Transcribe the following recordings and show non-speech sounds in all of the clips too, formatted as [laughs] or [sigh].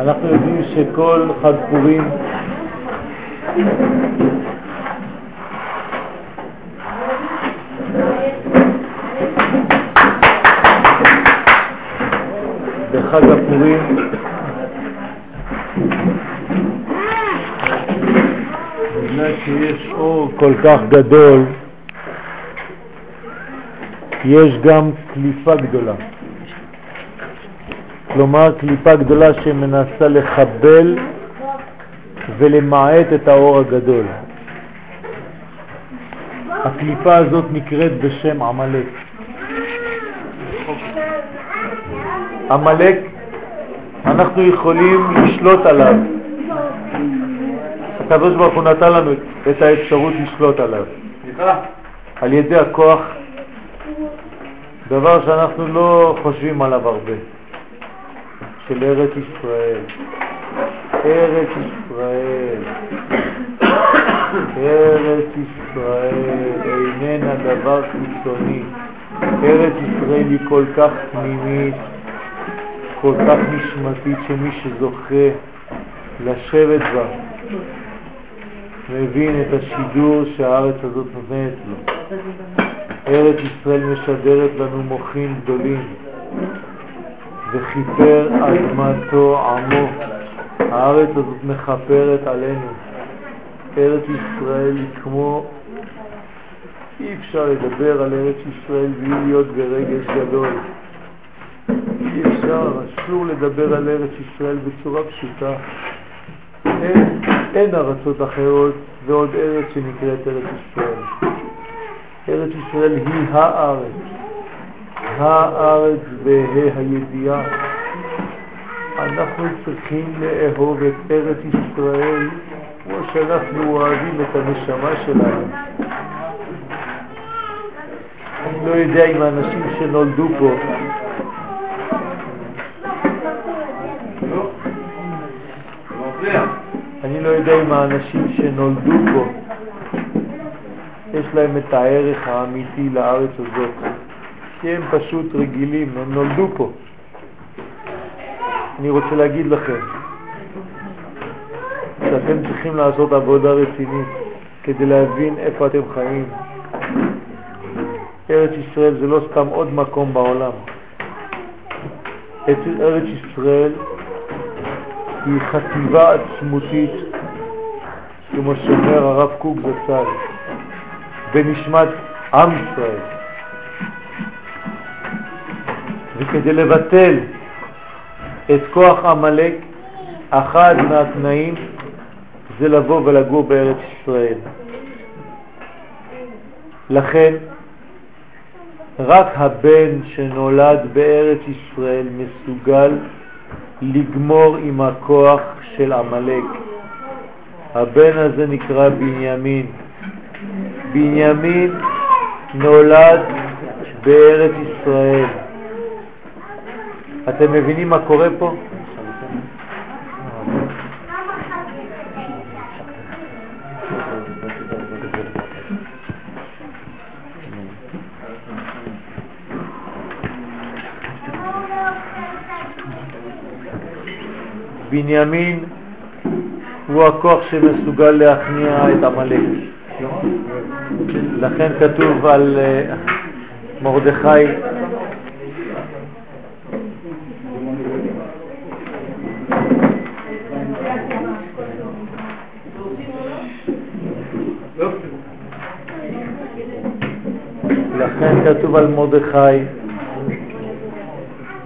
אנחנו יודעים שכל חג פורים בחג הפורים בגלל שיש אור כל כך גדול יש גם קליפה גדולה כלומר קליפה גדולה שמנסה לחבל ולמעט את האור הגדול. הקליפה הזאת נקראת בשם עמלק. עמלק, אנחנו יכולים לשלוט עליו. הקדוש ברוך הוא נתן לנו את האפשרות לשלוט עליו. על ידי הכוח, דבר שאנחנו לא חושבים עליו הרבה. של ארץ ישראל. ארץ ישראל. ארץ ישראל איננה דבר חיצוני. ארץ ישראל היא כל כך פנימית, כל כך נשמתית, שמי שזוכה לשבת בה מבין את השידור שהארץ הזאת נותנת לו. ארץ ישראל משדרת לנו מוחים גדולים. וכיפר אדמתו עמו. הארץ הזאת מכפרת עלינו. ארץ ישראל היא כמו, אי אפשר לדבר על ארץ ישראל בלי להיות ברגש גדול. אי אפשר, אסור לדבר על ארץ ישראל בצורה פשוטה. אין, אין ארצות אחרות ועוד ארץ שנקראת ארץ ישראל. ארץ ישראל היא הארץ. הארץ וה' הידיעה. אנחנו צריכים לאהוב את ארץ ישראל כמו שאנחנו אוהבים את הנשמה שלנו. אני לא יודע אם האנשים שנולדו פה אני לא יודע אם האנשים שנולדו פה יש להם את הערך האמיתי לארץ הזאת. כי הם פשוט רגילים, הם נולדו פה. אני רוצה להגיד לכם שאתם צריכים לעשות עבודה רצינית כדי להבין איפה אתם חיים. ארץ ישראל זה לא סתם עוד מקום בעולם. ארץ ישראל היא חטיבה עצמותית, כמו שאומר הרב קוק זצ"ל, בנשמת עם ישראל. וכדי לבטל את כוח עמלק, אחד מהתנאים זה לבוא ולגור בארץ ישראל. לכן, רק הבן שנולד בארץ ישראל מסוגל לגמור עם הכוח של עמלק. הבן הזה נקרא בנימין. בנימין נולד בארץ ישראל. אתם מבינים מה קורה פה? בנימין הוא הכוח שמסוגל להכניע את עמלק. לכן כתוב על אה, מרדכי לכן כתוב על מרדכי,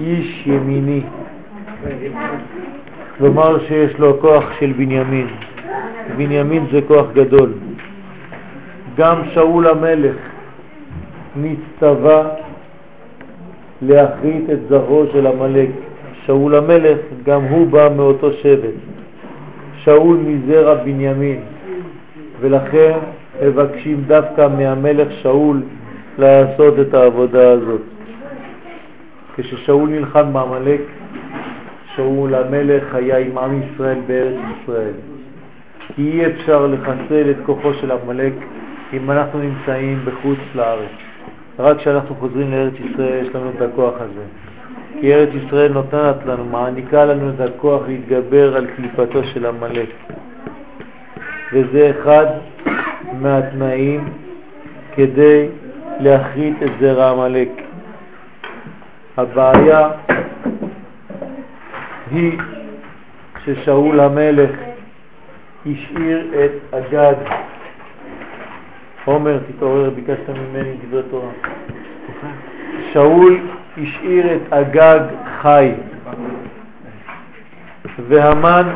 איש ימיני, כלומר שיש לו כוח של בנימין. בנימין זה כוח גדול. גם שאול המלך נצטווה להחריט את זרעו של המלך. שאול המלך, גם הוא בא מאותו שבט. שאול מזרע בנימין, ולכן מבקשים דווקא מהמלך שאול לעשות את העבודה הזאת. כששאול נלחם בעמלק, שאול המלך היה עם עם ישראל בארץ ישראל. כי אי אפשר לחסל את כוחו של עמלק אם אנחנו נמצאים בחוץ לארץ. רק כשאנחנו חוזרים לארץ ישראל יש לנו את הכוח הזה. כי ארץ ישראל נותנת לנו, מעניקה לנו את הכוח להתגבר על קליפתו של המלך. וזה אחד מהתנאים כדי להחריט את זרע המלך. הבעיה היא ששאול המלך השאיר את הגד. עומר, תתעורר, ביקשת ממני דברי תורה. שאול השאיר את הגג חי, והמן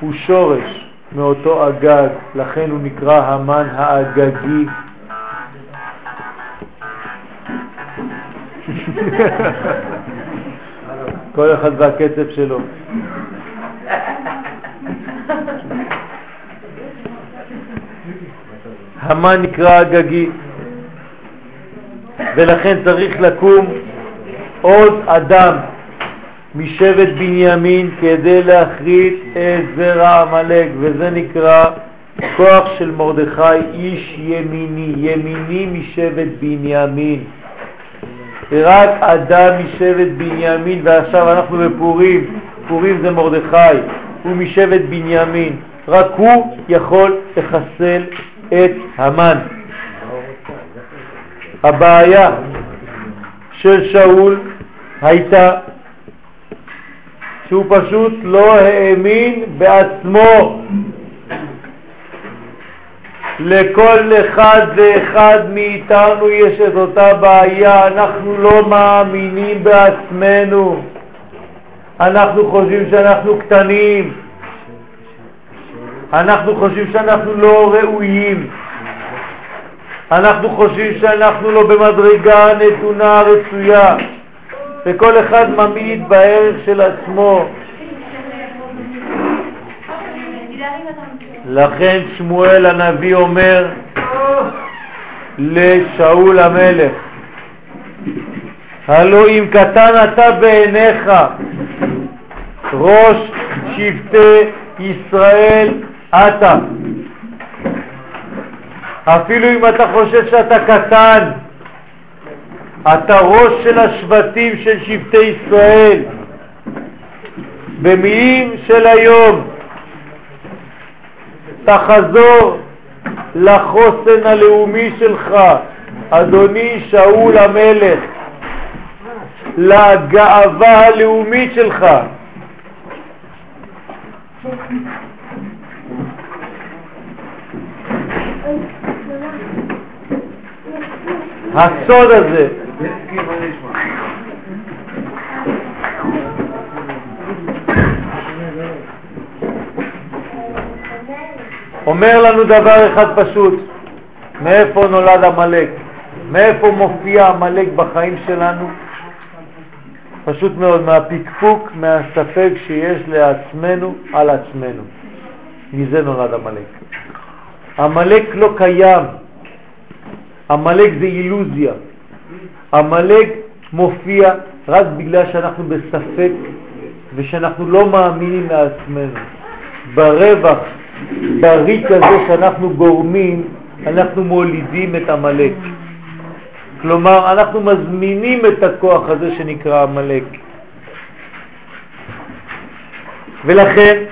הוא שורש מאותו הגג, לכן הוא נקרא המן האגגי. [laughs] כל אחד והקצב שלו. המן נקרא הגגי, ולכן צריך לקום עוד אדם משבט בנימין כדי להחריט את זרע עמלק, וזה נקרא כוח של מרדכי, איש ימיני, ימיני משבט בנימין. רק אדם משבט בנימין, ועכשיו אנחנו בפורים, פורים זה מרדכי, הוא משבט בנימין, רק הוא יכול לחסל את המן. הבעיה של שאול הייתה שהוא פשוט לא האמין בעצמו. לכל אחד ואחד מאיתנו יש את אותה בעיה, אנחנו לא מאמינים בעצמנו. אנחנו חושבים שאנחנו קטנים, אנחנו חושבים שאנחנו לא ראויים, אנחנו חושבים שאנחנו לא במדרגה נתונה רצויה, וכל אחד ממעיט בערך של עצמו. לכן שמואל הנביא אומר לשאול המלך, הלא אם קטן אתה בעיניך, ראש שבטי ישראל אתה. אפילו אם אתה חושב שאתה קטן, אתה ראש של השבטים של שבטי ישראל. במילים של היום, תחזור לחוסן הלאומי שלך, אדוני שאול המלך, לגאווה הלאומית שלך. הסוד הזה אומר לנו דבר אחד פשוט, מאיפה נולד המלאק? מאיפה מופיע המלאק בחיים שלנו? פשוט מאוד, מהפקפוק, מהספק שיש לעצמנו על עצמנו. מזה נולד המלאק. המלאק לא קיים, המלאק זה אילוזיה. המלאק מופיע רק בגלל שאנחנו בספק ושאנחנו לא מאמינים לעצמנו. ברווח בריק הזה שאנחנו גורמים, אנחנו מולידים את המלאק. כלומר, אנחנו מזמינים את הכוח הזה שנקרא המלאק. ולכן,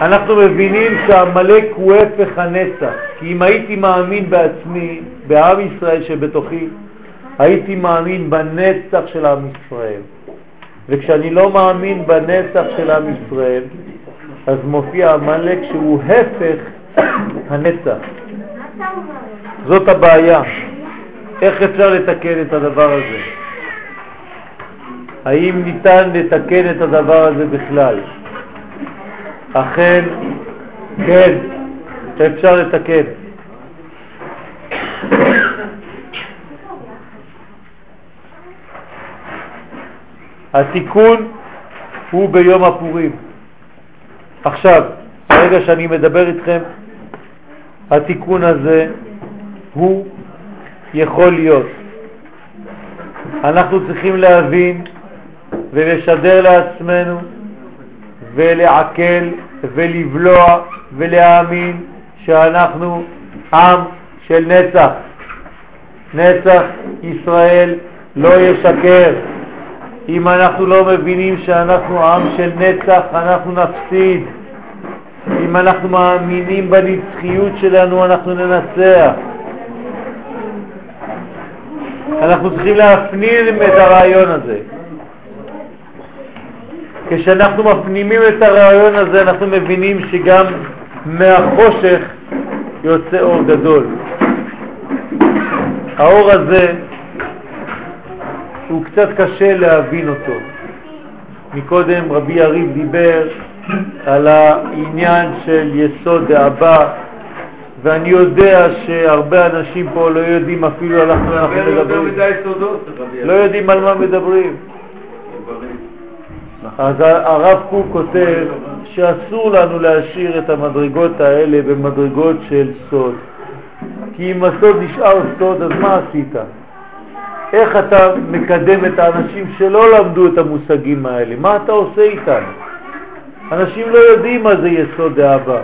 אנחנו מבינים שהמלאק הוא הפך הנצח. כי אם הייתי מאמין בעצמי, בעם ישראל שבתוכי, הייתי מאמין בנצח של עם ישראל. וכשאני לא מאמין בנצח של עם ישראל, אז מופיע המלאק שהוא הפך הנצח. זאת הבעיה. איך אפשר לתקן את הדבר הזה? האם ניתן לתקן את הדבר הזה בכלל? אכן, כן, אפשר לתקן. התיקון הוא ביום הפורים. עכשיו, ברגע שאני מדבר איתכם, התיקון הזה הוא יכול להיות. אנחנו צריכים להבין ולשדר לעצמנו ולעכל ולבלוע ולהאמין שאנחנו עם של נצח. נצח ישראל לא ישקר. אם אנחנו לא מבינים שאנחנו עם של נצח, אנחנו נפסיד. אם אנחנו מאמינים בנצחיות שלנו, אנחנו ננצח. אנחנו צריכים להפנים את הרעיון הזה. כשאנחנו מפנימים את הרעיון הזה, אנחנו מבינים שגם מהחושך יוצא אור גדול. האור הזה הוא קצת קשה להבין אותו. מקודם רבי יריב דיבר על העניין של יסוד דאבא, ואני יודע שהרבה אנשים פה לא יודעים אפילו על מה אנחנו מדברים. לא יודעים על מה מדברים. אז הרב קוק כותב שאסור לנו להשאיר את המדרגות האלה במדרגות של סוד. כי אם הסוד נשאר סוד, אז מה עשית? איך אתה מקדם את האנשים שלא למדו את המושגים האלה? מה אתה עושה איתם? אנשים לא יודעים מה זה יסוד דאבא.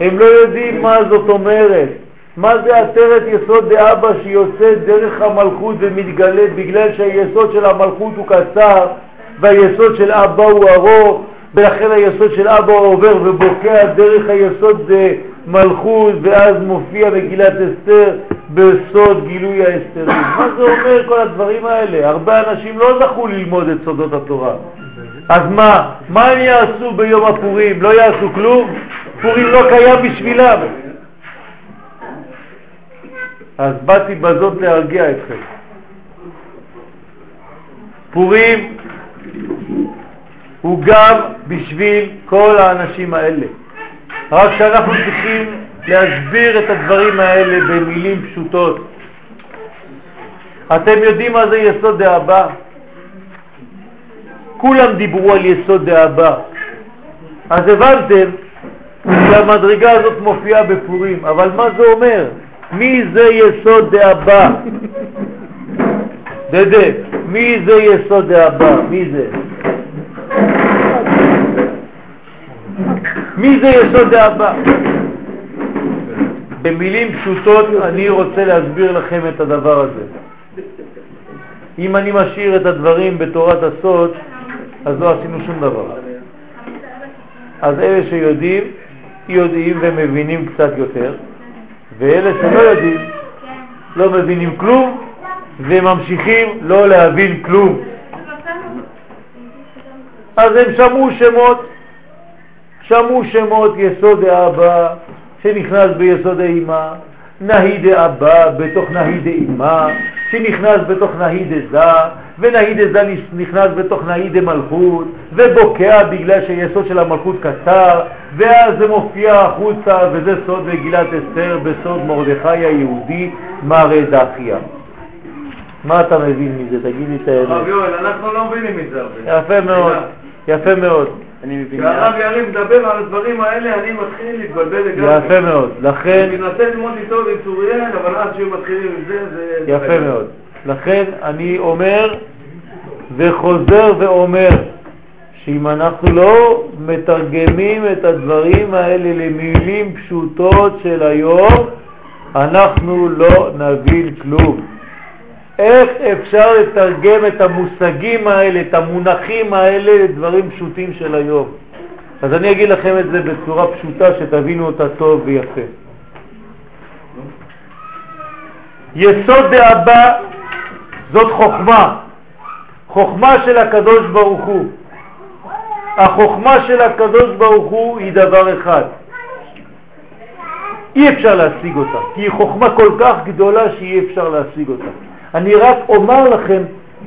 הם לא יודעים מה זאת אומרת. מה זה עטרת יסוד דאבא שיוצא דרך המלכות ומתגלה בגלל שהיסוד של המלכות הוא קצר והיסוד של אבא הוא ארוך ולכן היסוד של אבא עובר ובוקע דרך היסוד מלכות ואז מופיע מגילת אסתר בסוד גילוי האסתרים. מה זה אומר כל הדברים האלה? הרבה אנשים לא זכו ללמוד את סודות התורה. אז מה? מה הם יעשו ביום הפורים? לא יעשו כלום? פורים לא קיים בשבילם. אז באתי בזאת להרגיע אתכם. פורים הוא גם בשביל כל האנשים האלה. רק שאנחנו צריכים להסביר את הדברים האלה במילים פשוטות. אתם יודעים מה זה יסוד דאבא? כולם דיברו על יסוד דאבא. אז הבנתם שהמדרגה הזאת מופיעה בפורים, אבל מה זה אומר? מי זה יסוד דאבא? דדה, מי זה יסוד דאבא? מי זה? מי זה יסוד דאבא? במילים פשוטות אני רוצה להסביר לכם את הדבר הזה. אם אני משאיר את הדברים בתורת הסוד, אז לא עשינו שום דבר. אז אלה שיודעים, יודעים ומבינים קצת יותר, ואלה שלא יודעים, לא מבינים כלום, וממשיכים לא להבין כלום. אז הם שמעו שמות, שמעו שמות יסוד האבא, שנכנס ביסוד האימה, נהי דאבא בתוך נהי דאימה, שנכנס בתוך נהי דזה, ונהי דזה נכנס בתוך נהי דמלכות, ובוקע בגלל שהיסוד של המלכות קצר, ואז זה מופיע החוצה, וזה סוד מגילת אסתר בסוד מרדכי היהודי, מראה דחיה. מה אתה מבין מזה? תגיד לי את האמת. הרב יואל, אנחנו לא מבינים מזה הרבה. יפה מאוד, יפה מאוד. אני מבין. כשהרב יריב מדבר על הדברים האלה, אני מתחיל להתבלבל לגמרי. יפה מאוד. לכן, אני מנסה ללמוד איתו בצוריאל, אבל עד שהם מתחילים עם זה, זה... יפה מאוד. לכן אני אומר וחוזר ואומר שאם אנחנו לא מתרגמים את הדברים האלה למילים פשוטות של היום, אנחנו לא נבין כלום. איך אפשר לתרגם את המושגים האלה, את המונחים האלה לדברים פשוטים של היום? אז אני אגיד לכם את זה בצורה פשוטה שתבינו אותה טוב ויפה. יסוד דאבא זאת חוכמה, חוכמה של הקדוש ברוך הוא. החוכמה של הקדוש ברוך הוא היא דבר אחד. אי אפשר להשיג אותה, כי היא חוכמה כל כך גדולה שאי אפשר להשיג אותה. אני רק אומר לכם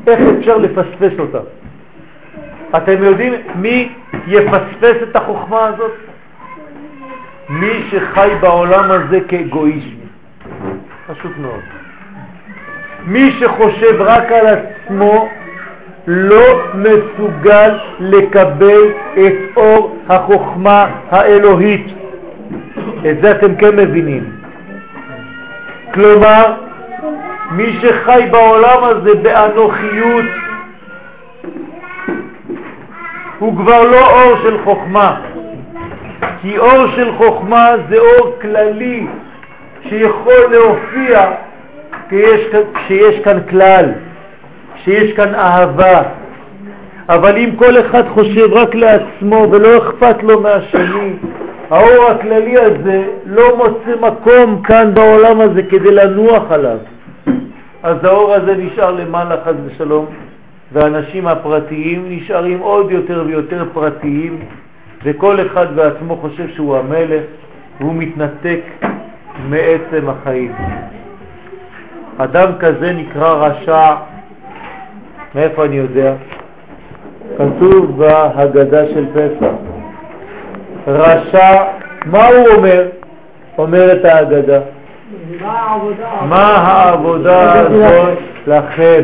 איך אפשר לפספס אותה. אתם יודעים מי יפספס את החוכמה הזאת? מי שחי בעולם הזה כאגואיסט. פשוט מאוד. מי שחושב רק על עצמו לא מסוגל לקבל את אור החוכמה האלוהית. את זה אתם כן מבינים. כלומר, מי שחי בעולם הזה באנוכיות הוא כבר לא אור של חוכמה. כי אור של חוכמה זה אור כללי שיכול להופיע כשיש, כשיש כאן כלל, כשיש כאן אהבה. אבל אם כל אחד חושב רק לעצמו ולא אכפת לו מהשני, האור הכללי הזה לא מוצא מקום כאן בעולם הזה כדי לנוח עליו. אז האור הזה נשאר למעלה חס ושלום, והאנשים הפרטיים נשארים עוד יותר ויותר פרטיים, וכל אחד בעצמו חושב שהוא המלך, והוא מתנתק מעצם החיים. אדם כזה נקרא רשע, מאיפה אני יודע? כתוב בהגדה של פסח. רשע, מה הוא אומר? אומרת ההגדה. מה העבודה הזאת לכם?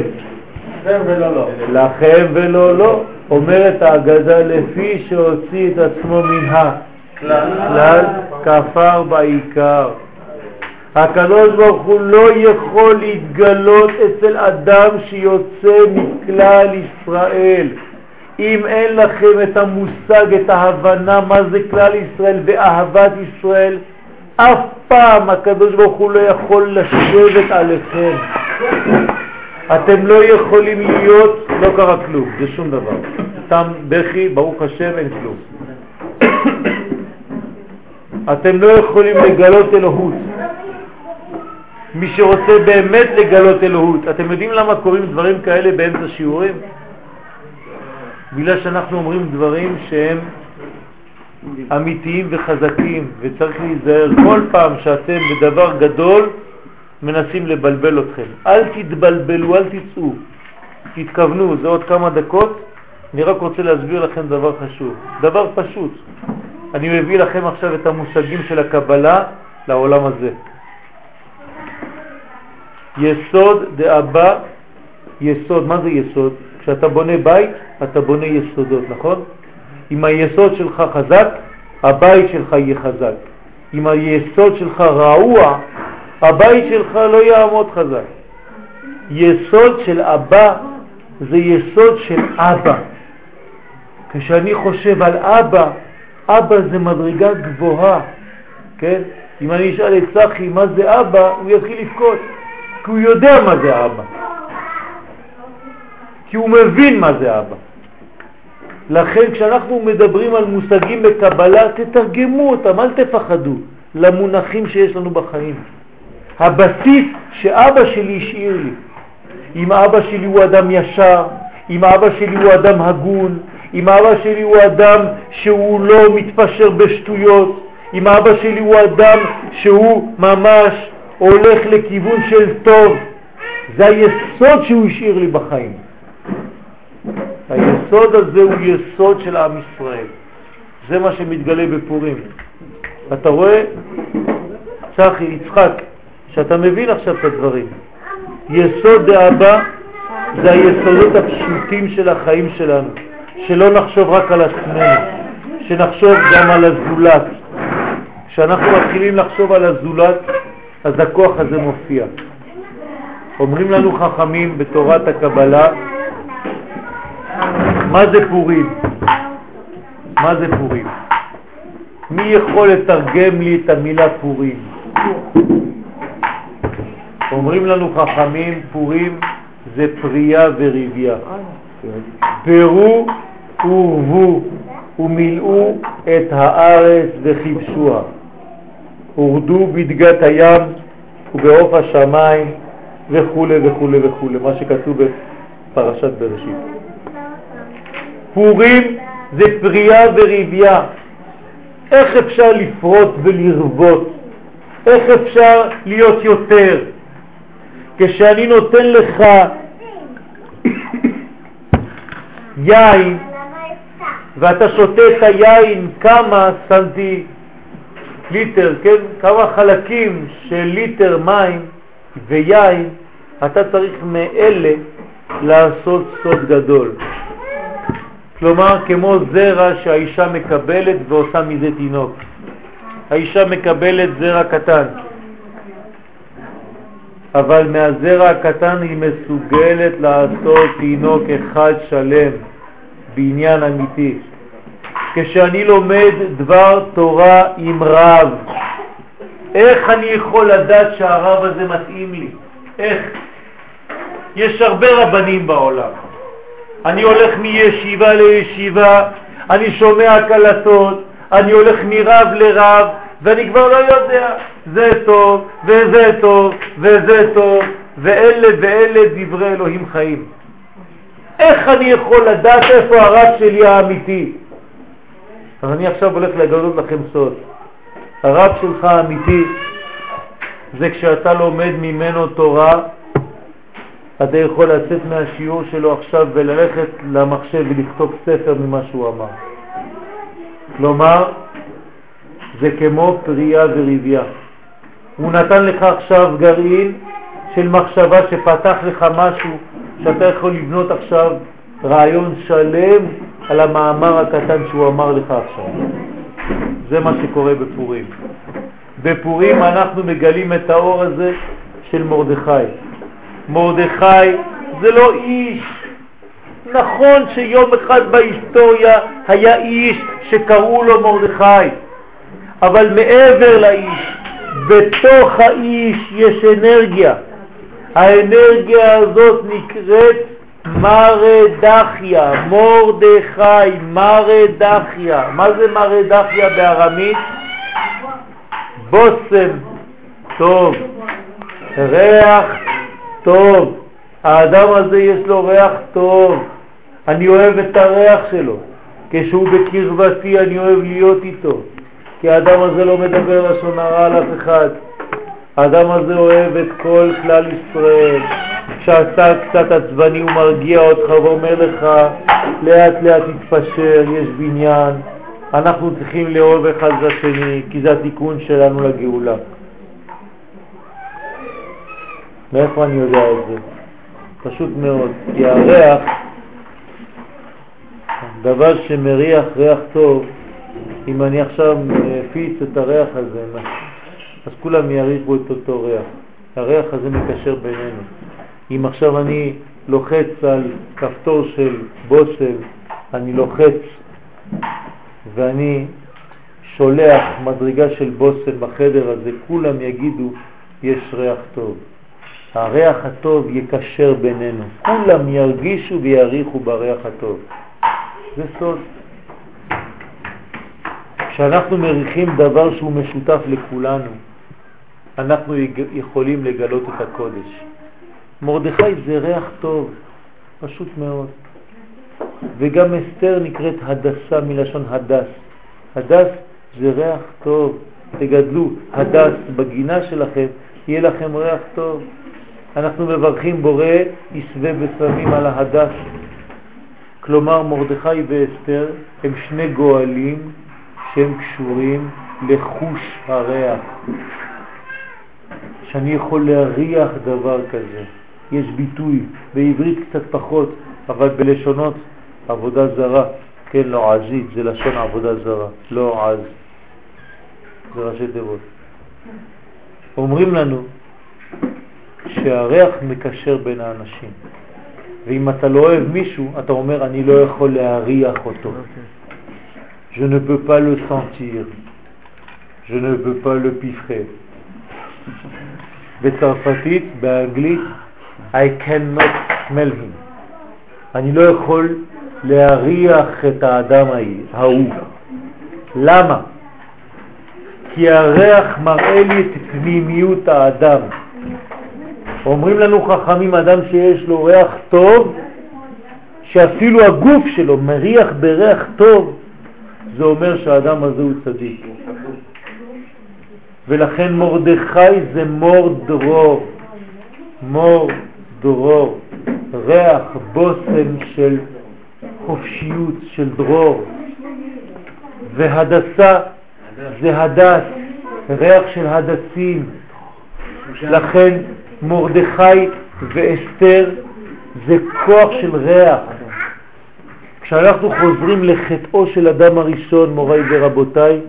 לכם ולא לא. אומרת ההגדה לפי שהוציא את עצמו מן הכלל, כפר בעיקר. הקדוש ברוך הוא לא יכול להתגלות אצל אדם שיוצא מכלל ישראל. אם אין לכם את המושג, את ההבנה מה זה כלל ישראל ואהבת ישראל, אף פעם הקדוש ברוך הוא לא יכול לשבת עליכם. אתם לא יכולים להיות, לא קרה כלום, זה שום דבר. סתם בכי, ברוך השם, אין כלום. אתם לא יכולים לגלות אלוהות. מי שרוצה באמת לגלות אלוהות, אתם יודעים למה קוראים דברים כאלה באמצע שיעורים? בגלל שאנחנו אומרים דברים שהם אמיתיים וחזקים, וצריך להיזהר כל פעם שאתם בדבר גדול מנסים לבלבל אתכם. אל תתבלבלו, אל תצאו, תתכוונו, זה עוד כמה דקות. אני רק רוצה להסביר לכם דבר חשוב, דבר פשוט. אני מביא לכם עכשיו את המושגים של הקבלה לעולם הזה. יסוד דאבא, יסוד, מה זה יסוד? כשאתה בונה בית, אתה בונה יסודות, נכון? אם היסוד שלך חזק, הבית שלך יהיה חזק. אם היסוד שלך רעוע, הבית שלך לא יעמוד חזק. יסוד של אבא זה יסוד של אבא. כשאני חושב על אבא, אבא זה מדרגה גבוהה, כן? אם אני אשאל את צחי מה זה אבא, הוא יתחיל לבכות, כי הוא יודע מה זה אבא. כי הוא מבין מה זה אבא. לכן כשאנחנו מדברים על מושגים בקבלה, תתרגמו אותם, אל תפחדו, למונחים שיש לנו בחיים. הבסיס שאבא שלי השאיר לי, אם אבא שלי הוא אדם ישר, אם אבא שלי הוא אדם הגון, אם אבא שלי הוא אדם שהוא לא מתפשר בשטויות, אם אבא שלי הוא אדם שהוא ממש הולך לכיוון של טוב, זה היסוד שהוא השאיר לי בחיים. היסוד הזה הוא יסוד של עם ישראל. זה מה שמתגלה בפורים. אתה רואה, צחי, יצחק, שאתה מבין עכשיו את הדברים. יסוד דאבא זה היסודות הפשוטים של החיים שלנו, שלא נחשוב רק על עצמנו, שנחשוב גם על הזולת. כשאנחנו מתחילים לחשוב על הזולת, אז הכוח הזה מופיע. אומרים לנו חכמים בתורת הקבלה, מה זה פורים? מה זה פורים? מי יכול לתרגם לי את המילה פורים? אומרים לנו חכמים, פורים זה פרייה וריביה. פרו ורבו ומילאו את הארץ וכבשוה. הורדו בדגת הים ובעוף השמיים וכו' וכו' וכו', מה שכתוב בפרשת בראשית. פורים זה פרייה וריביה. איך אפשר לפרוט ולרבות? איך אפשר להיות יותר? כשאני נותן לך יין ואתה שותה את היין כמה סנטי ליטר, כן? כמה חלקים של ליטר מים ויין, אתה צריך מאלה לעשות סוד גדול. כלומר, כמו זרע שהאישה מקבלת ועושה מזה תינוק. האישה מקבלת זרע קטן, אבל מהזרע הקטן היא מסוגלת לעשות תינוק אחד שלם בעניין אמיתי. כשאני לומד דבר תורה עם רב. איך אני יכול לדעת שהרב הזה מתאים לי? איך? יש הרבה רבנים בעולם. אני הולך מישיבה לישיבה, אני שומע קלטות, אני הולך מרב לרב, ואני כבר לא יודע, זה טוב, וזה טוב, וזה טוב, ואלה ואלה דברי אלוהים חיים. איך אני יכול לדעת איפה הרב שלי האמיתי? אז אני עכשיו הולך לגלות לכם סוד. הרב שלך האמיתי זה כשאתה לומד ממנו תורה, אתה יכול לצאת מהשיעור שלו עכשיו וללכת למחשב ולכתוב ספר ממה שהוא אמר. כלומר, זה כמו פרייה וריביה. הוא נתן לך עכשיו גרעין של מחשבה שפתח לך משהו שאתה יכול לבנות עכשיו רעיון שלם על המאמר הקטן שהוא אמר לך עכשיו. זה מה שקורה בפורים. בפורים אנחנו מגלים את האור הזה של מרדכי. מרדכי זה לא איש. נכון שיום אחד בהיסטוריה היה איש שקראו לו מרדכי, אבל מעבר לאיש, בתוך האיש יש אנרגיה. האנרגיה הזאת נקראת מרדחיה, מורדכי, מרדחיה. מה זה מרדחיה בארמית? בושם טוב, ריח טוב. האדם הזה יש לו ריח טוב. אני אוהב את הריח שלו. כשהוא בקרבתי אני אוהב להיות איתו. כי האדם הזה לא מדבר לשון הרע על אף אחד. האדם הזה אוהב את כל כלל ישראל. כשאתה קצת עצבני הוא מרגיע אותך ואומר לך, לאט לאט תתפשר, יש בניין, אנחנו צריכים לאהוב אחד לשני, כי זה התיקון שלנו לגאולה. מאיפה אני יודע את זה? פשוט מאוד, כי הריח, דבר שמריח ריח טוב, אם אני עכשיו מפיץ את הריח הזה, אז כולם יריחו את אותו ריח. הריח הזה מקשר בינינו. אם עכשיו אני לוחץ על כפתור של בושם, אני לוחץ ואני שולח מדרגה של בושם בחדר הזה, כולם יגידו יש ריח טוב. הריח הטוב יקשר בינינו, כולם ירגישו ויריחו בריח הטוב. זה סוד. כשאנחנו מריחים דבר שהוא משותף לכולנו, אנחנו יכולים לגלות את הקודש. מרדכי זה ריח טוב, פשוט מאוד. וגם אסתר נקראת הדסה מלשון הדס. הדס זה ריח טוב, תגדלו הדס בגינה שלכם, יהיה לכם ריח טוב. אנחנו מברכים בורא יסווה בסמים על ההדס. כלומר מרדכי ואסתר הם שני גואלים שהם קשורים לחוש הריח. שאני יכול להריח דבר כזה. יש ביטוי, בעברית קצת פחות, אבל בלשונות עבודה זרה, כן, לא עזית, זה לשון עבודה זרה, לא עז, זה ראשי תיבות. אומרים לנו שהריח מקשר בין האנשים, ואם אתה לא אוהב מישהו, אתה אומר, אני לא יכול להריח אותו. Je ne peux pas le sentir. Je ne peux pas le piffrer. בצרפתית, באנגלית, I cannot smell him. אני לא יכול להריח את האדם ההוא. למה? כי הריח מראה לי את פנימיות האדם. אומרים לנו חכמים, אדם שיש לו ריח טוב, שאפילו הגוף שלו מריח בריח טוב, זה אומר שהאדם הזה הוא צדיק. ולכן מורדכי זה מור דרור, מור דרור, ריח בושם של חופשיות, של דרור. והדסה זה הדס, ריח של הדסים. לכן מורדכי ואסתר זה כוח של ריח. כשאנחנו חוזרים לחטאו של אדם הראשון, מוריי ורבותיי,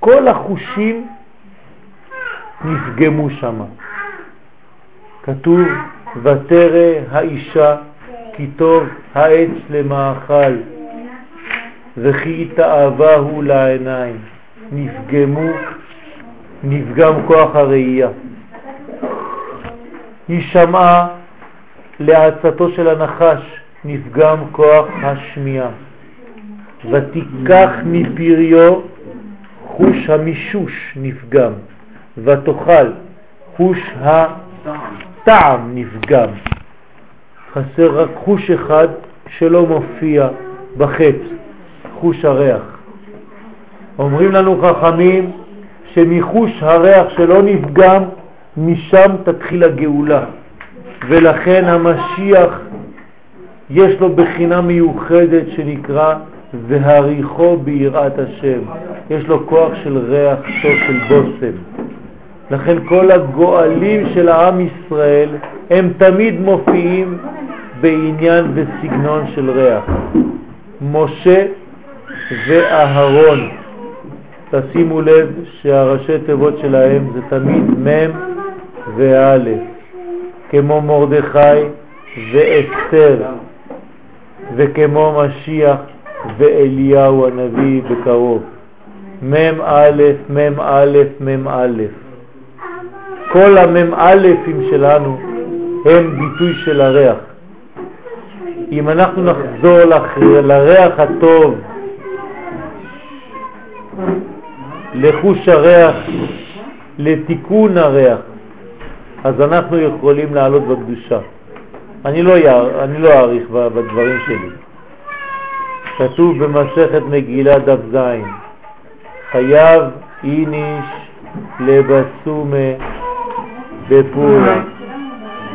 כל החושים נפגמו שם. כתוב, ותרא האישה כי טוב העץ למאכל. וכי התאהבה הוא לעיניים, נפגמו, נפגם כוח הראייה. היא שמעה לעצתו של הנחש, נפגם כוח השמיעה. ותיקח מפריו חוש המישוש נפגם, ותאכל חוש הטעם נפגם. חסר רק חוש אחד שלא מופיע בחץ, חוש הריח. אומרים לנו חכמים שמחוש הריח שלא נפגם, משם תתחיל הגאולה. ולכן המשיח יש לו בחינה מיוחדת שנקרא והריחו ביראת השם. יש לו כוח של ריח טוב של בושם. לכן כל הגואלים של העם ישראל הם תמיד מופיעים בעניין וסגנון של ריח. משה ואהרון, תשימו לב שהראשי תיבות שלהם זה תמיד מ' וא', כמו מרדכי ואסתר, וכמו משיח ואליהו הנביא בקרוב. מ' א', מ' א', מ' א'. כל המ' א' שלנו הם ביטוי של הריח. אם אנחנו נחזור לריח הטוב, לחוש הריח, לתיקון הריח, אז אנחנו יכולים לעלות בקדושה. אני לא, יער, אני לא אאריך בדברים שלי. כתוב במסכת מגילה דף ז', חייב איניש לבסומה בפורה,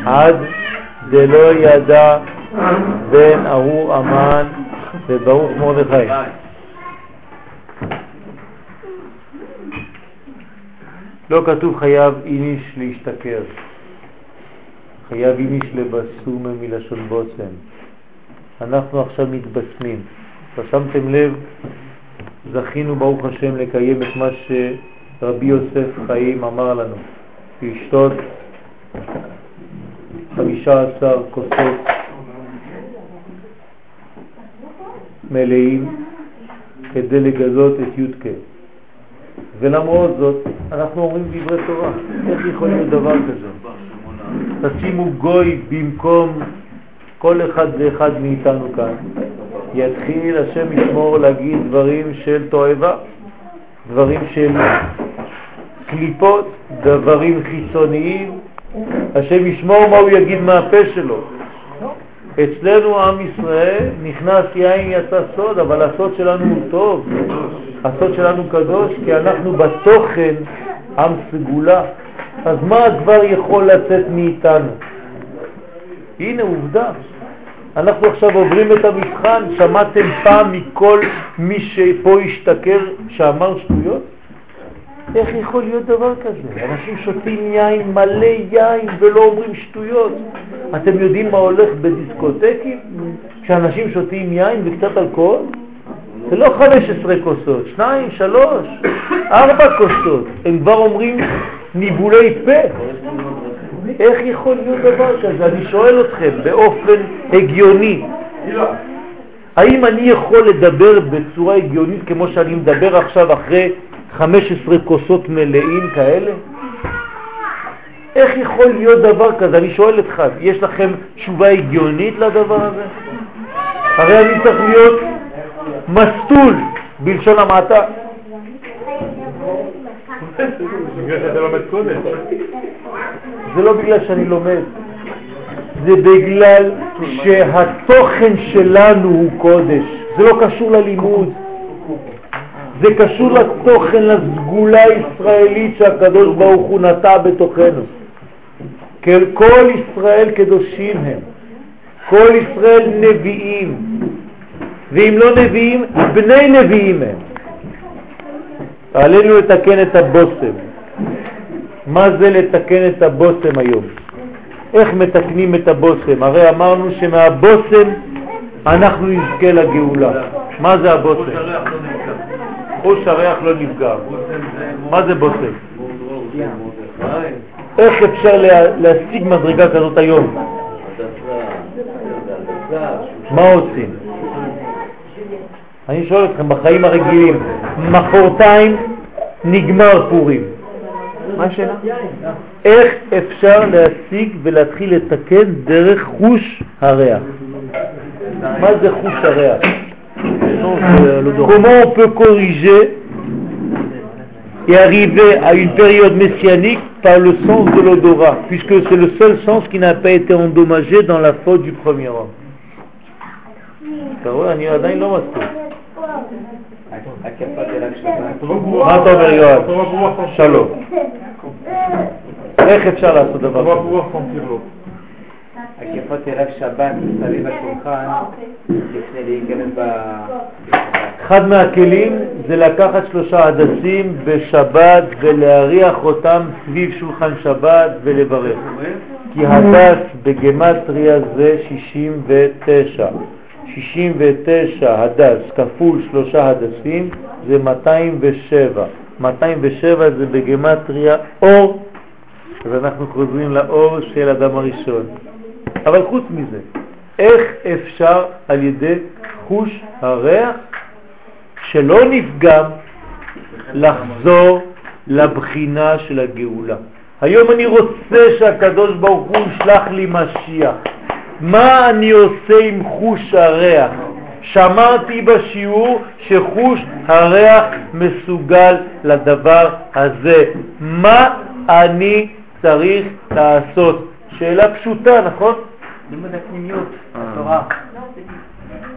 עד דלא ידע בן ארור אמן וברוך מרדכי. לא כתוב חייב איניש להשתכר, חייב איניש לבסומה מלשון בוסם. אנחנו עכשיו מתבשמים. שמתם לב, זכינו ברוך השם לקיים את מה שרבי יוסף חיים אמר לנו, לשתות 15 כוסות מלאים כדי לגזות את י"ק. ולמרות זאת, אנחנו אומרים דברי תורה. איך יכול להיות דבר כזה? תשימו גוי במקום כל אחד ואחד מאיתנו כאן. יתחיל השם ישמור להגיד דברים של תועבה, דברים של קליפות, דברים חיצוניים. השם ישמור מה הוא יגיד מהפה שלו. אצלנו עם ישראל נכנס יין יצא סוד, אבל הסוד שלנו הוא טוב, הסוד שלנו קדוש, כי אנחנו בתוכן עם סגולה. אז מה כבר יכול לצאת מאיתנו? הנה עובדה. אנחנו עכשיו עוברים את המבחן, שמעתם פעם מכל מי שפה השתכר שאמר שטויות? איך יכול להיות דבר כזה? אנשים שותים יין, מלא יין, ולא אומרים שטויות. אתם יודעים מה הולך בדיסקוטקים? כשאנשים שותים יין וקצת אלכוהול? זה לא 15 כוסות, שניים, שלוש, ארבע כוסות. הם כבר אומרים ניבולי פה. איך יכול להיות דבר כזה? אני שואל אתכם באופן הגיוני. האם אני יכול לדבר בצורה הגיונית כמו שאני מדבר עכשיו אחרי 15 כוסות מלאים כאלה? איך יכול להיות דבר כזה? אני שואל אתך, יש לכם תשובה הגיונית לדבר הזה? הרי אני צריך להיות מסטול בלשון המעטה. זה לא בגלל שאני לומד, זה בגלל שהתוכן שלנו הוא קודש, זה לא קשור ללימוד, זה קשור לתוכן, לסגולה הישראלית שהקדוש ברוך הוא נטע בתוכנו. כל ישראל קדושים הם, כל ישראל נביאים, ואם לא נביאים, בני נביאים הם. עלינו לתקן את הבושם. מה זה לתקן את הבושם היום? איך מתקנים את הבושם? הרי אמרנו שמהבושם אנחנו נזכה לגאולה. מה זה הבושם? חוש הריח לא נפגע. מה זה בושם? איך אפשר להשיג מדרגה כזאת היום? מה עושים? אני שואל אתכם, בחיים הרגילים, מחרתיים נגמר פורים. מה השאלה? איך אפשר להשיג ולהתחיל לתקן דרך חוש הריח? מה זה חוש הריח? Comment on peut corriger et arriver à une période messianique par le sens de l'odorat, puisque c'est le seul sens qui n'a pas été endommagé dans la faute du premier homme. אתה רואה, אני עדיין לא מספיק. [laughs] [laughs] מה אתה אומר יואב? שלום. איך אפשר לעשות דבר כזה? הקפות ערב שבת מסביב השולחן לפני להיכנס ב... אחד מהכלים זה לקחת שלושה הדסים בשבת ולהריח אותם סביב שולחן שבת ולברך. כי הדס בגמטריה זה 69. 69 הדס כפול שלושה הדסים זה 207. 207 זה בגמטריה אור, אז אנחנו חוזרים לאור של אדם הראשון. אבל חוץ מזה, איך אפשר על ידי חוש הריח שלא נפגם לחזור לבחינה של הגאולה? היום אני רוצה שהקדוש ברוך הוא ישלח לי משיח. מה אני עושה עם חוש הריח? שמרתי בשיעור שחוש הריח מסוגל לדבר הזה. מה אני צריך לעשות? שאלה פשוטה, נכון? לימוד הפנימיות, התורה.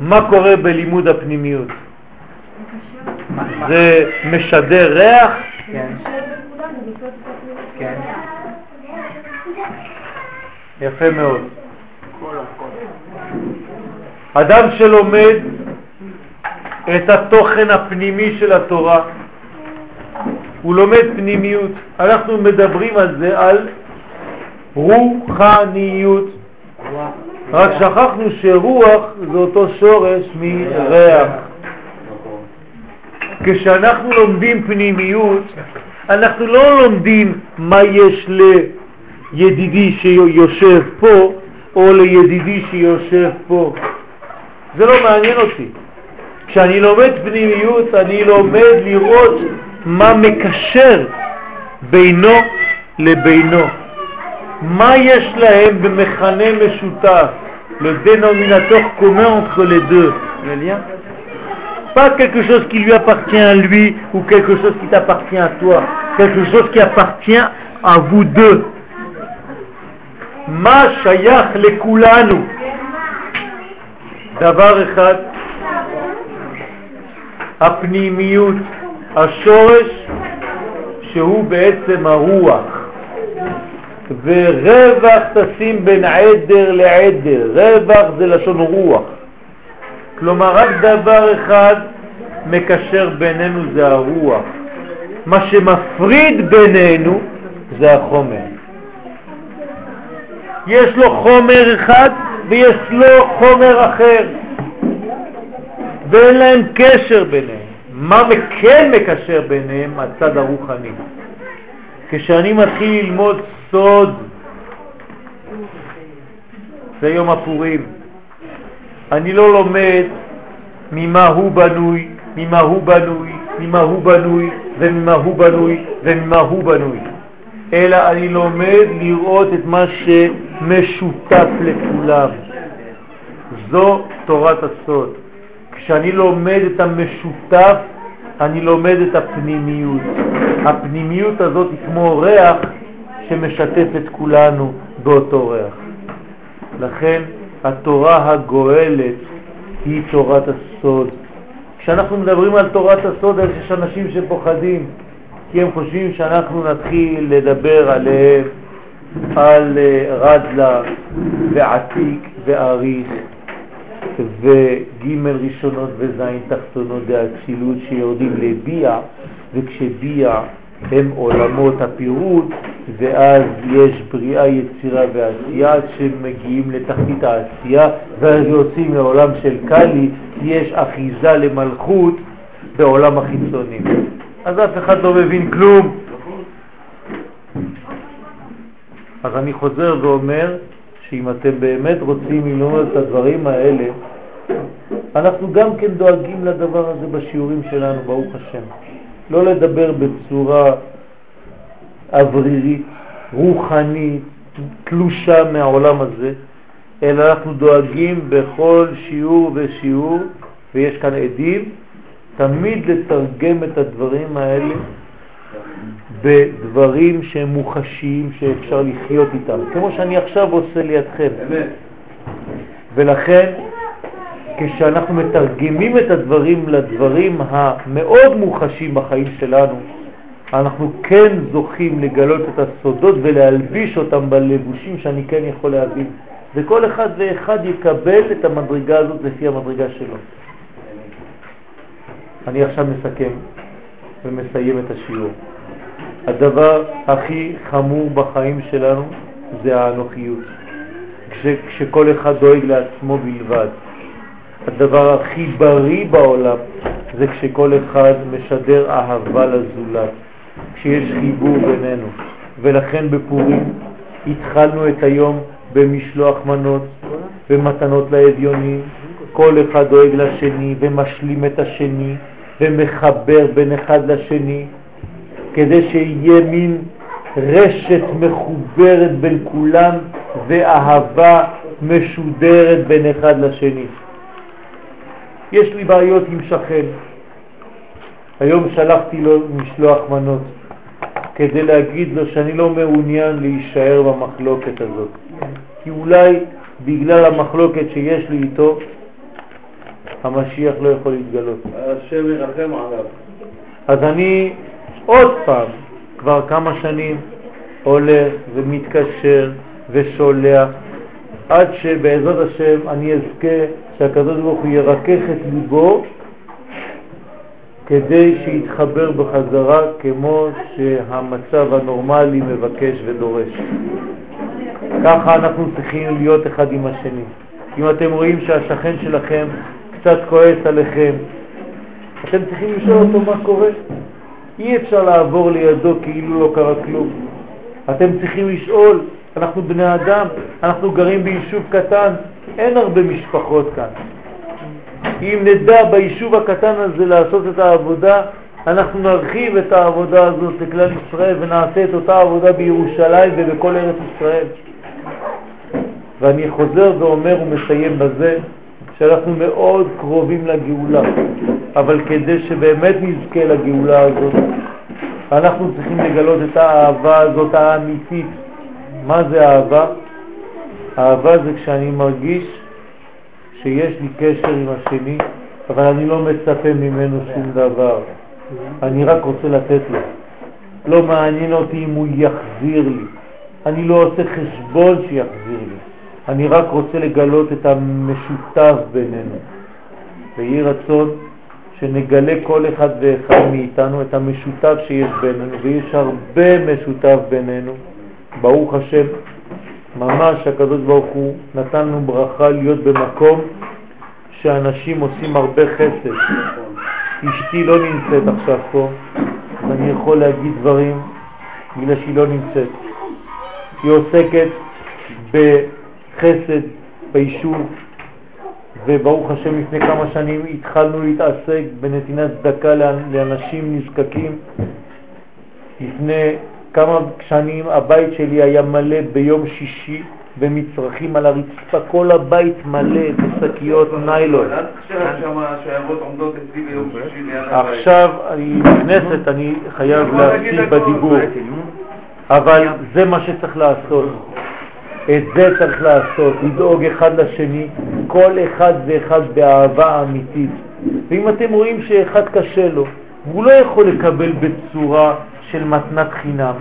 מה קורה בלימוד הפנימיות? זה משדר ריח? כן. כן. יפה מאוד. אדם שלומד את התוכן הפנימי של התורה, הוא לומד פנימיות. אנחנו מדברים על זה, על רוחניות. רק שכחנו שרוח זה אותו שורש מריח. כשאנחנו לומדים פנימיות, אנחנו לא לומדים מה יש לידידי שיושב פה או לידידי שיושב פה. זה לא מעניין אותי. כשאני לומד פנימיות, אני לומד לראות מה מקשר בינו לבינו. מה יש להם במכנה משותף, le dénominateur commun entre les deux, le lien Pas quelque chose qui lui appartient à lui ou quelque chose qui t'appartient à toi, quelque chose qui appartient à vous deux. מה שייך לכולנו? דבר אחד, הפנימיות, השורש שהוא בעצם הרוח. ורווח תשים בין עדר לעדר, רווח זה לשון רוח. כלומר רק דבר אחד מקשר בינינו זה הרוח. מה שמפריד בינינו זה החומר. יש לו חומר אחד ויש לו חומר אחר, ואין להם קשר ביניהם. מה כן מקשר ביניהם? הצד הרוחני. כשאני מתחיל ללמוד סוד, זה יום הפורים, אני לא לומד ממה הוא בנוי, ממה הוא בנוי, ממה הוא בנוי וממה הוא בנוי וממה הוא בנוי, אלא אני לומד לראות את מה שמשותף לכולם. זו תורת הסוד. כשאני לומד את המשותף, אני לומד את הפנימיות. הפנימיות הזאת היא כמו ריח שמשתף את כולנו באותו ריח. לכן התורה הגואלת היא תורת הסוד. כשאנחנו מדברים על תורת הסוד, יש אנשים שפוחדים, כי הם חושבים שאנחנו נתחיל לדבר עליהם, על אה, רדלה ועתיק ואריך וג' ראשונות וז' תחתונות דאצילות שיורדים לביע, וכשביע הם עולמות הפירוט, ואז יש בריאה, יצירה ועשייה, שמגיעים לתחתית העשייה, ואז יוצאים לעולם של קלי, יש אחיזה למלכות בעולם החיצונים. אז אף אחד לא מבין כלום. אז אני חוזר ואומר שאם אתם באמת רוצים ללמוד את הדברים האלה, אנחנו גם כן דואגים לדבר הזה בשיעורים שלנו, ברוך השם. לא לדבר בצורה אוורירית, רוחנית, תלושה מהעולם הזה, אלא אנחנו דואגים בכל שיעור ושיעור, ויש כאן עדים, תמיד לתרגם את הדברים האלה בדברים שהם מוחשיים שאפשר לחיות איתם, כמו שאני עכשיו עושה לידכם. ולכן, כשאנחנו מתרגמים את הדברים לדברים המאוד מוחשיים בחיים שלנו, אנחנו כן זוכים לגלות את הסודות ולהלביש אותם בלבושים שאני כן יכול להבין. וכל אחד ואחד יקבל את המדרגה הזאת לפי המדרגה שלו. אני עכשיו מסכם ומסיים את השיעור. הדבר הכי חמור בחיים שלנו זה האנוכיות, כש, כשכל אחד דואג לעצמו בלבד. הדבר הכי בריא בעולם זה כשכל אחד משדר אהבה לזולת, כשיש חיבור בינינו. ולכן בפורים התחלנו את היום במשלוח מנות, במתנות לאביונים, כל אחד דואג לשני ומשלים את השני ומחבר בין אחד לשני, כדי שיהיה מין רשת מחוברת בין כולם ואהבה משודרת בין אחד לשני. יש לי בעיות עם שכן. היום שלחתי לו משלוח מנות כדי להגיד לו שאני לא מעוניין להישאר במחלוקת הזאת. כי אולי בגלל המחלוקת שיש לי איתו, המשיח לא יכול להתגלות. השם ירחם עליו. אז אני עוד פעם, כבר כמה שנים, הולך ומתקשר ושולח, עד שבעזרת השם אני אזכה שהקדוש ברוך הוא ירכך את ליבו כדי שיתחבר בחזרה כמו שהמצב הנורמלי מבקש ודורש. ככה אנחנו צריכים להיות אחד עם השני. אם אתם רואים שהשכן שלכם קצת כועס עליכם, אתם צריכים לשאול אותו מה קורה. אי אפשר לעבור לידו כאילו לא קרה כלום. אתם צריכים לשאול, אנחנו בני אדם, אנחנו גרים ביישוב קטן, אין הרבה משפחות כאן. אם נדע ביישוב הקטן הזה לעשות את העבודה, אנחנו נרחיב את העבודה הזאת לכלל ישראל ונעשה את אותה עבודה בירושלים ובכל ארץ ישראל. ואני חוזר ואומר ומסיים בזה שאנחנו מאוד קרובים לגאולה, אבל כדי שבאמת נזכה לגאולה הזאת, אנחנו צריכים לגלות את האהבה הזאת האמיתית. מה זה אהבה? אהבה זה כשאני מרגיש שיש לי קשר עם השני, אבל אני לא מצפה ממנו שום דבר. אני רק רוצה לתת לו. לא מעניין אותי אם הוא יחזיר לי. אני לא עושה חשבון שיחזיר לי. אני רק רוצה לגלות את המשותף בינינו. ויהי רצון שנגלה כל אחד ואחד מאיתנו את המשותף שיש בינינו, ויש הרבה משותף בינינו. ברוך השם, ממש הקדוש ברוך הוא נתן לנו ברכה להיות במקום שאנשים עושים הרבה חסד. אשתי לא נמצאת עכשיו פה, אז אני יכול להגיד דברים בגלל שהיא לא נמצאת. היא עוסקת בחסד ביישוב, וברוך השם לפני כמה שנים התחלנו להתעסק בנתינת צדקה לאנשים נזקקים. לפני כמה שנים הבית שלי היה מלא ביום שישי במצרכים על הרצפה, כל הבית מלא בשקיות ניילון. עכשיו אני נכנסת, אני חייב להפסיק בדיבור, אבל זה מה שצריך לעשות. את זה צריך לעשות, לדאוג אחד לשני, כל אחד ואחד באהבה אמיתית. ואם אתם רואים שאחד קשה לו, והוא לא יכול לקבל בצורה של מתנת חינם,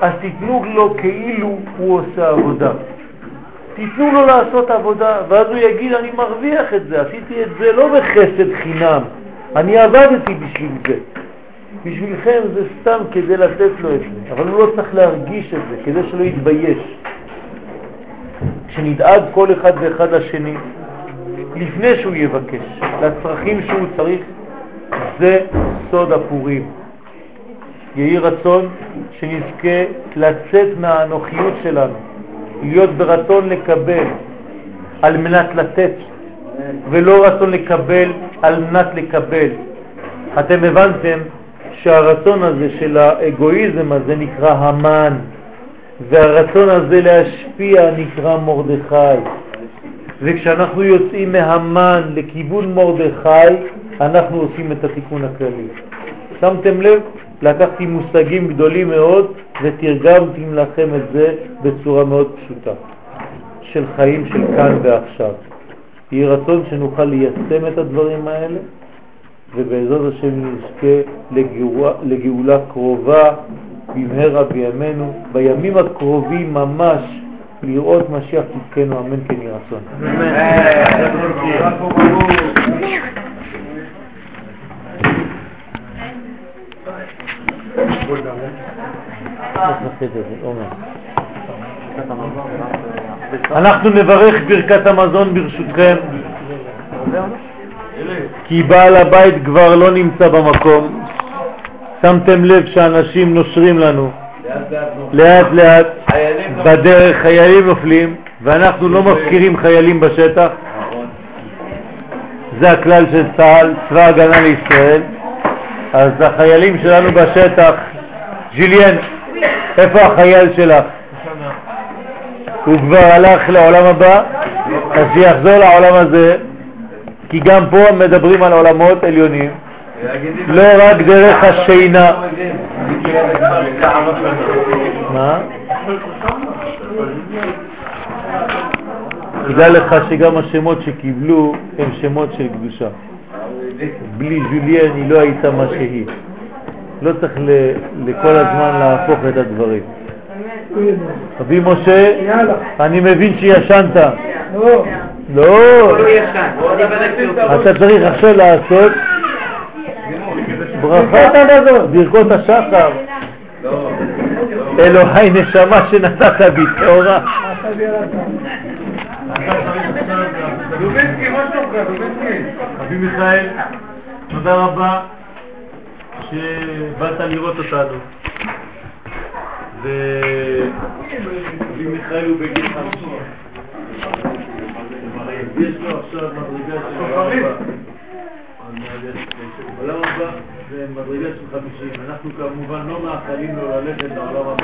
אז תיתנו לו כאילו הוא עושה עבודה. תיתנו לו לעשות עבודה, ואז הוא יגיד, אני מרוויח את זה, עשיתי את זה לא בחסד חינם, אני עבדתי בשביל זה. בשבילכם זה סתם כדי לתת לו את זה, אבל הוא לא צריך להרגיש את זה, כדי שלא יתבייש. שנדאג כל אחד ואחד לשני, לפני שהוא יבקש, לצרכים שהוא צריך, זה סוד הפורים. יהי רצון שנזכה לצאת מהאנוכיות שלנו, להיות ברצון לקבל על מנת לתת, ולא רצון לקבל על מנת לקבל. אתם הבנתם שהרצון הזה של האגואיזם הזה נקרא המן, והרצון הזה להשפיע נקרא מרדכי. וכשאנחנו יוצאים מהמן לכיוון מרדכי, אנחנו עושים את התיקון הכללי. שמתם לב? לקחתי מושגים גדולים מאוד ותרגמתי לכם את זה בצורה מאוד פשוטה, של חיים של כאן ועכשיו. יהי רצון שנוכל ליישם את הדברים האלה, ובעזרת השם נזכה לגאולה, לגאולה קרובה במהרה בימינו, בימים הקרובים ממש לראות משיח צדקנו, אמן כן יהי. אנחנו נברך ברכת המזון ברשותכם, כי בעל הבית כבר לא נמצא במקום. שמתם לב שאנשים נושרים לנו? לאט לאט בדרך, חיילים נופלים, ואנחנו לא מפקירים חיילים בשטח. זה הכלל של צה"ל, צבא הגנה לישראל. אז החיילים שלנו בשטח, ג'יליאן, איפה החייל שלך? הוא כבר הלך לעולם הבא, אז שיחזור לעולם הזה, כי גם פה מדברים על עולמות עליונים, לא רק דרך השינה. מה? תדע לך שגם השמות שקיבלו הם שמות של קדושה. בלי ז'וליאן היא לא הייתה מה שהיא. לא צריך לכל הזמן להפוך את הדברים. רבי משה, אני מבין שישנת. לא. אתה צריך עכשיו לעשות ברכות המזון, ברכות השחר. אלוהי נשמה שנתת בי טהורה. דובינסקי, מה שלומך? דובינסקי. רבי מיכאל, תודה רבה שבאת לראות אותנו. ורבי מיכאל הוא בגיל חמישים. יש לו עכשיו מדרגה של עולם הבא זה מדרגה של חמישים. אנחנו כמובן לא מאחלים לו ללכת לעולם הבא.